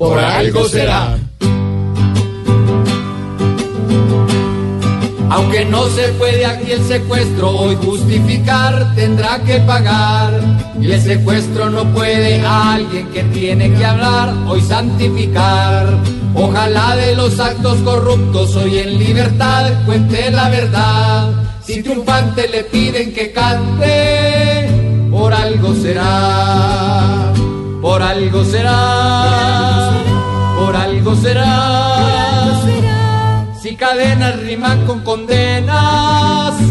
Por algo será. Aunque no se puede aquí el secuestro, hoy justificar tendrá que pagar. Y el secuestro no puede a alguien que tiene que hablar, hoy santificar. Ojalá de los actos corruptos hoy en libertad cuente la verdad. Si triunfante le piden que cante, por algo será, por algo será, algo será. Si cadenas riman con condenas.